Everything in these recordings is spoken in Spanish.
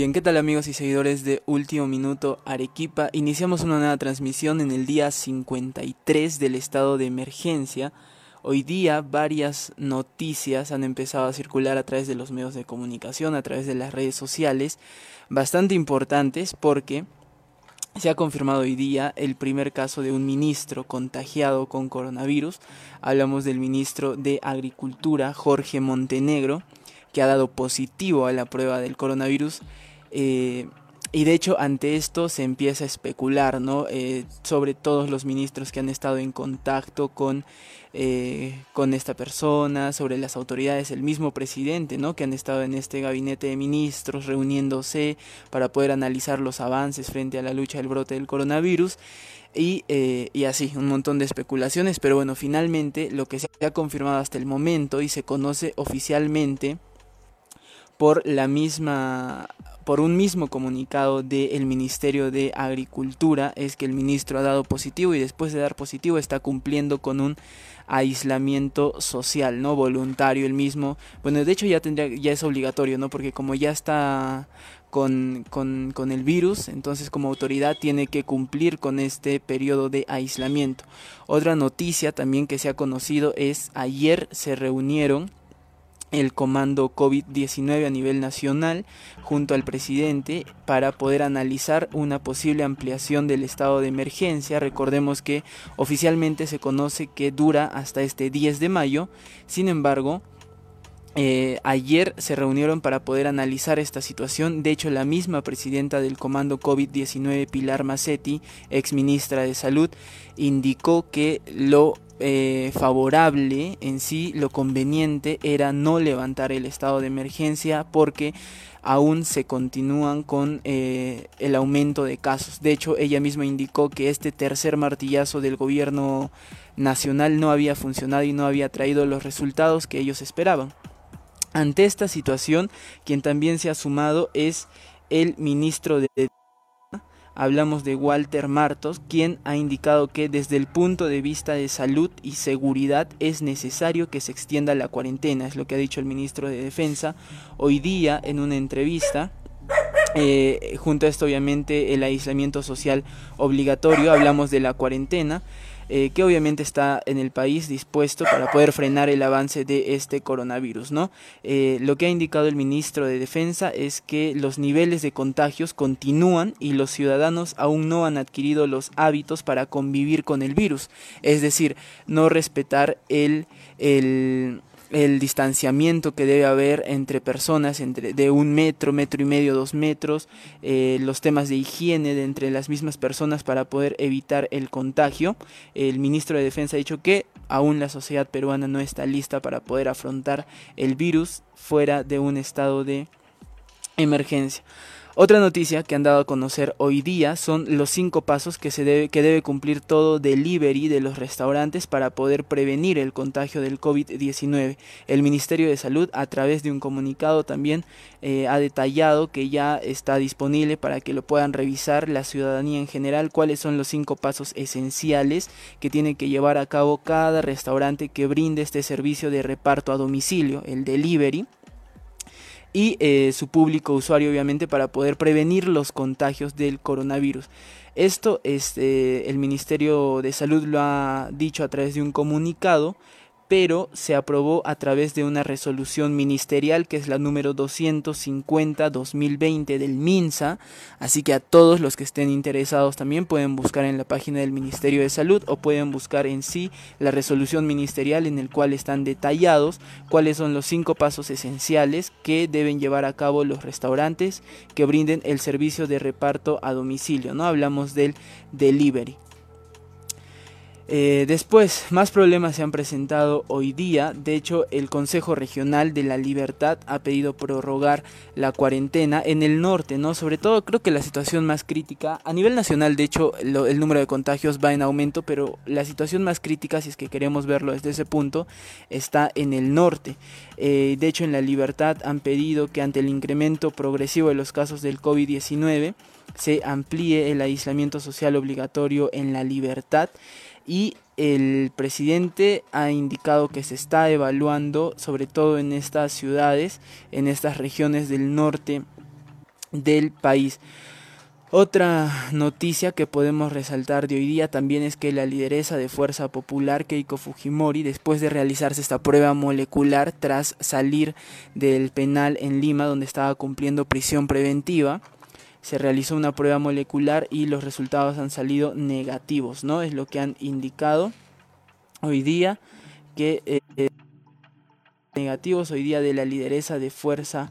Bien, ¿qué tal amigos y seguidores de Último Minuto Arequipa? Iniciamos una nueva transmisión en el día 53 del estado de emergencia. Hoy día varias noticias han empezado a circular a través de los medios de comunicación, a través de las redes sociales, bastante importantes porque se ha confirmado hoy día el primer caso de un ministro contagiado con coronavirus. Hablamos del ministro de Agricultura, Jorge Montenegro que ha dado positivo a la prueba del coronavirus. Eh, y de hecho ante esto se empieza a especular ¿no? Eh, sobre todos los ministros que han estado en contacto con, eh, con esta persona, sobre las autoridades, el mismo presidente ¿no? que han estado en este gabinete de ministros reuniéndose para poder analizar los avances frente a la lucha del brote del coronavirus. Y, y, así, un montón de especulaciones, pero bueno, finalmente lo que se ha confirmado hasta el momento y se conoce oficialmente por la misma por un mismo comunicado del Ministerio de Agricultura es que el ministro ha dado positivo y después de dar positivo está cumpliendo con un aislamiento social, ¿no? Voluntario el mismo. Bueno, de hecho ya tendría, ya es obligatorio, ¿no? Porque como ya está con, con, con el virus, entonces como autoridad tiene que cumplir con este periodo de aislamiento. Otra noticia también que se ha conocido es ayer se reunieron el comando COVID-19 a nivel nacional junto al presidente para poder analizar una posible ampliación del estado de emergencia. Recordemos que oficialmente se conoce que dura hasta este 10 de mayo, sin embargo, eh, ayer se reunieron para poder analizar esta situación. De hecho, la misma presidenta del Comando COVID-19, Pilar Macetti, ex ministra de Salud, indicó que lo eh, favorable en sí, lo conveniente era no levantar el estado de emergencia porque aún se continúan con eh, el aumento de casos. De hecho, ella misma indicó que este tercer martillazo del gobierno nacional no había funcionado y no había traído los resultados que ellos esperaban. Ante esta situación, quien también se ha sumado es el ministro de hablamos de Walter Martos, quien ha indicado que desde el punto de vista de salud y seguridad es necesario que se extienda la cuarentena, es lo que ha dicho el ministro de Defensa hoy día en una entrevista. Eh, junto a esto obviamente el aislamiento social obligatorio, hablamos de la cuarentena, eh, que obviamente está en el país dispuesto para poder frenar el avance de este coronavirus. ¿no? Eh, lo que ha indicado el ministro de Defensa es que los niveles de contagios continúan y los ciudadanos aún no han adquirido los hábitos para convivir con el virus, es decir, no respetar el, el el distanciamiento que debe haber entre personas entre de un metro, metro y medio, dos metros, eh, los temas de higiene de entre las mismas personas para poder evitar el contagio. El ministro de Defensa ha dicho que aún la sociedad peruana no está lista para poder afrontar el virus fuera de un estado de emergencia. Otra noticia que han dado a conocer hoy día son los cinco pasos que, se debe, que debe cumplir todo delivery de los restaurantes para poder prevenir el contagio del COVID-19. El Ministerio de Salud a través de un comunicado también eh, ha detallado que ya está disponible para que lo puedan revisar la ciudadanía en general cuáles son los cinco pasos esenciales que tiene que llevar a cabo cada restaurante que brinde este servicio de reparto a domicilio, el delivery y eh, su público usuario obviamente para poder prevenir los contagios del coronavirus. Esto este, el Ministerio de Salud lo ha dicho a través de un comunicado pero se aprobó a través de una resolución ministerial que es la número 250-2020 del MINSA, así que a todos los que estén interesados también pueden buscar en la página del Ministerio de Salud o pueden buscar en sí la resolución ministerial en el cual están detallados cuáles son los cinco pasos esenciales que deben llevar a cabo los restaurantes que brinden el servicio de reparto a domicilio, ¿no? Hablamos del delivery. Eh, después, más problemas se han presentado hoy día. De hecho, el Consejo Regional de la Libertad ha pedido prorrogar la cuarentena en el norte, ¿no? Sobre todo, creo que la situación más crítica, a nivel nacional, de hecho, el número de contagios va en aumento, pero la situación más crítica, si es que queremos verlo desde ese punto, está en el norte. Eh, de hecho, en la Libertad han pedido que ante el incremento progresivo de los casos del COVID-19 se amplíe el aislamiento social obligatorio en la Libertad y el presidente ha indicado que se está evaluando, sobre todo en estas ciudades, en estas regiones del norte del país. Otra noticia que podemos resaltar de hoy día también es que la lideresa de Fuerza Popular, Keiko Fujimori, después de realizarse esta prueba molecular tras salir del penal en Lima, donde estaba cumpliendo prisión preventiva, se realizó una prueba molecular y los resultados han salido negativos, ¿no? Es lo que han indicado hoy día que eh, negativos hoy día de la lideresa de Fuerza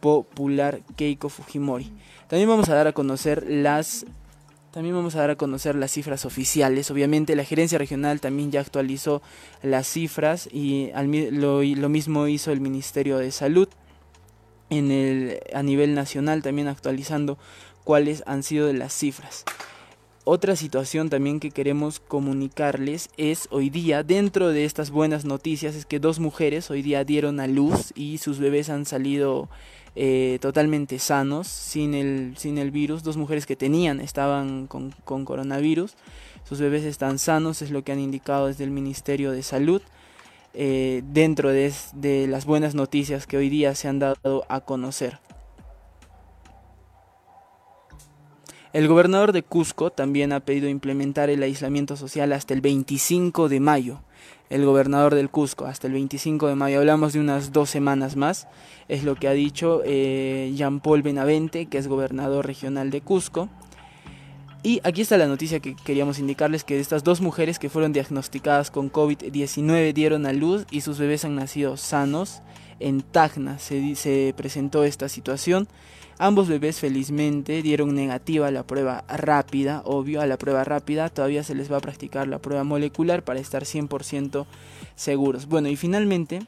Popular Keiko Fujimori. También vamos a dar a conocer las también vamos a dar a conocer las cifras oficiales. Obviamente la gerencia regional también ya actualizó las cifras y lo, lo mismo hizo el Ministerio de Salud en el, a nivel nacional también actualizando cuáles han sido las cifras. Otra situación también que queremos comunicarles es hoy día, dentro de estas buenas noticias, es que dos mujeres hoy día dieron a luz y sus bebés han salido eh, totalmente sanos, sin el, sin el virus. Dos mujeres que tenían, estaban con, coronavirus. Sus bebés están sanos, es lo que han indicado desde el Ministerio de Salud. Eh, dentro de, las buenas noticias que hoy día se han dado a conocer. El gobernador de Cusco también ha pedido implementar el aislamiento social hasta el 25 de mayo. El gobernador del Cusco, hasta el 25 de mayo, hablamos de unas dos semanas más, es lo que ha dicho eh, Jean-Paul Benavente, que es gobernador regional de Cusco. Y aquí está la noticia que queríamos indicarles, que estas dos mujeres que fueron diagnosticadas con COVID-19 dieron a luz y sus bebés han nacido sanos. En Tacna se, se presentó esta situación. Ambos bebés felizmente dieron negativa a la prueba rápida, obvio, a la prueba rápida. Todavía se les va a practicar la prueba molecular para estar 100% seguros. Bueno, y finalmente,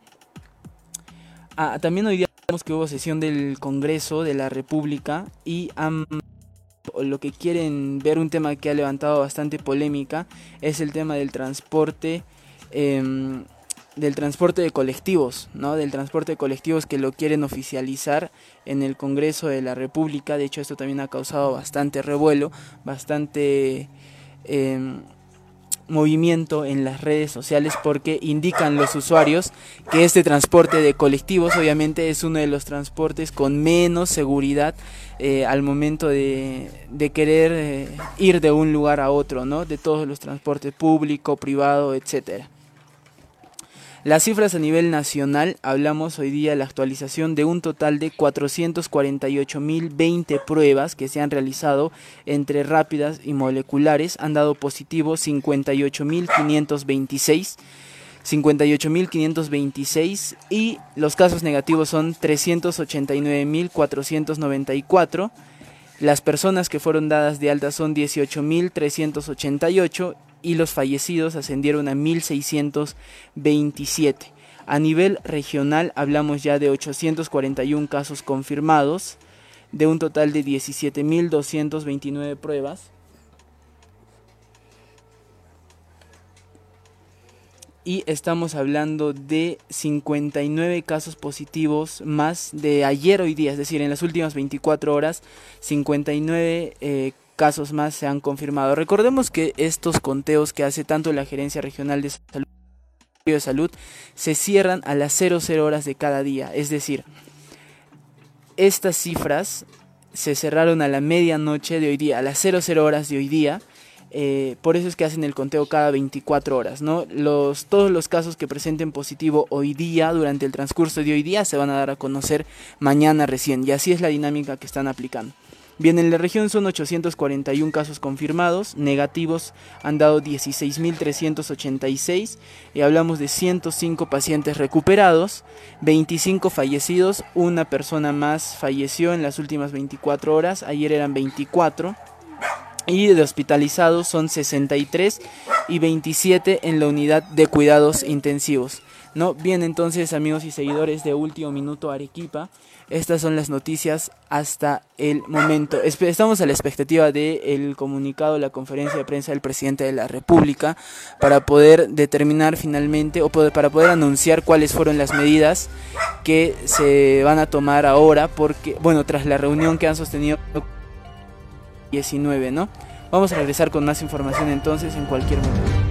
ah, también hoy día que hubo sesión del Congreso de la República y lo que quieren ver un tema que ha levantado bastante polémica es el tema del transporte em, del transporte de colectivos, ¿no? Del transporte de colectivos que lo quieren oficializar en el Congreso de la República. De hecho, esto también ha causado bastante revuelo, bastante em, movimiento en las redes sociales porque indican los usuarios que este transporte de colectivos obviamente es uno de los transportes con menos seguridad eh, al momento de, querer eh, ir de un lugar a otro, ¿no? De todos los transportes público, privado, etcétera. Las cifras a nivel nacional, hablamos hoy día de la actualización de un total de 448.020 pruebas que se han realizado entre rápidas y moleculares, han dado positivo 58.526. 58.526 y los casos negativos son 389.494. Las personas que fueron dadas de alta son 18.388 y los fallecidos ascendieron a 1.627. A nivel regional hablamos ya de 841 casos confirmados, de un total de 17.229 pruebas. Y estamos hablando de 59 casos positivos más de ayer hoy día, es decir, en las últimas 24 horas, 59 eh, casos más se han confirmado. Recordemos que estos conteos que hace tanto la Gerencia Regional de Salud de salud se cierran a las 00 horas de cada día, es decir, estas cifras se cerraron a la medianoche de hoy día, a las 00 horas de hoy día. Eh, por eso es que hacen el conteo cada 24 horas, ¿no? Los, todos los casos que presenten positivo hoy día, durante el transcurso de hoy día, se van a dar a conocer mañana recién. Y así es la dinámica que están aplicando. Bien, en la región son 841 casos confirmados, negativos han dado 16.386 y hablamos de 105 pacientes recuperados, 25 fallecidos, una persona más falleció en las últimas 24 horas, ayer eran 24 y de hospitalizados son 63 y 27 en la unidad de cuidados intensivos. No, bien entonces amigos y seguidores de Último Minuto Arequipa, estas son las noticias hasta el momento. Estamos a la expectativa del comunicado, la conferencia de prensa del presidente de la República para poder determinar finalmente o para poder anunciar cuáles fueron las medidas que se van a tomar ahora porque, bueno, tras la reunión que han sostenido 19, ¿no? Vamos a regresar con más información entonces en cualquier momento.